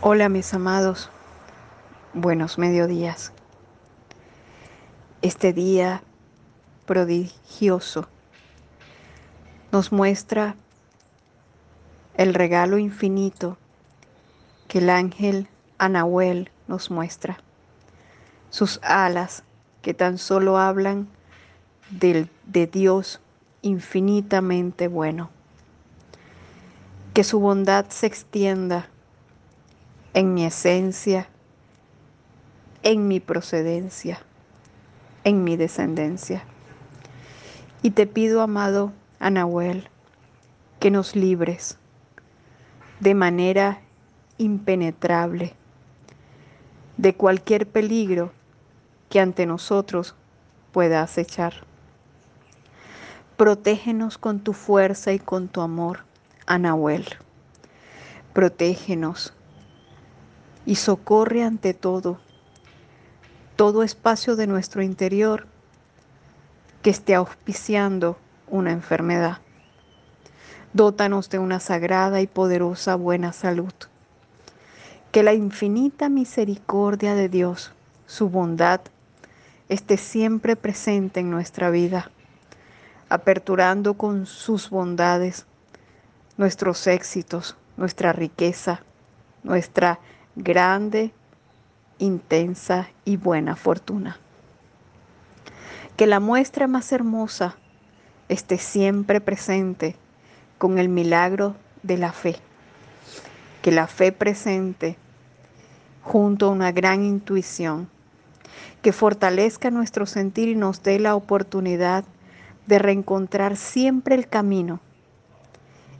Hola mis amados, buenos mediodías. Este día prodigioso nos muestra el regalo infinito que el ángel Anahuel nos muestra. Sus alas que tan solo hablan del, de Dios infinitamente bueno. Que su bondad se extienda en mi esencia, en mi procedencia, en mi descendencia. Y te pido, amado Anahuel, que nos libres de manera impenetrable de cualquier peligro que ante nosotros pueda acechar. Protégenos con tu fuerza y con tu amor, Anahuel. Protégenos y socorre ante todo, todo espacio de nuestro interior que esté auspiciando una enfermedad. Dótanos de una sagrada y poderosa buena salud. Que la infinita misericordia de Dios, su bondad, esté siempre presente en nuestra vida, aperturando con sus bondades nuestros éxitos, nuestra riqueza, nuestra grande, intensa y buena fortuna. Que la muestra más hermosa esté siempre presente con el milagro de la fe. Que la fe presente junto a una gran intuición que fortalezca nuestro sentir y nos dé la oportunidad de reencontrar siempre el camino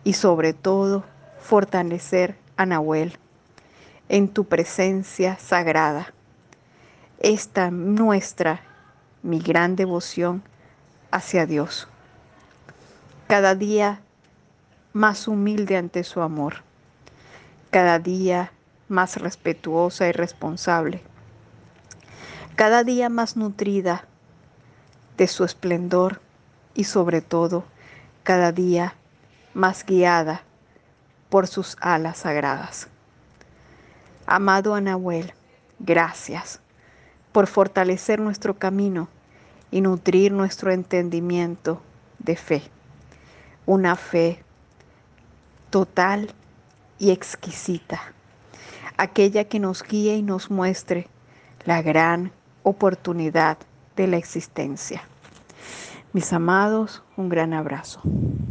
y sobre todo fortalecer a Nahuel en tu presencia sagrada. Esta nuestra, mi gran devoción hacia Dios. Cada día más humilde ante su amor. Cada día más respetuosa y responsable. Cada día más nutrida de su esplendor y sobre todo cada día más guiada por sus alas sagradas. Amado Anahuel, gracias por fortalecer nuestro camino y nutrir nuestro entendimiento de fe. Una fe total y exquisita. Aquella que nos guíe y nos muestre la gran oportunidad de la existencia. Mis amados, un gran abrazo.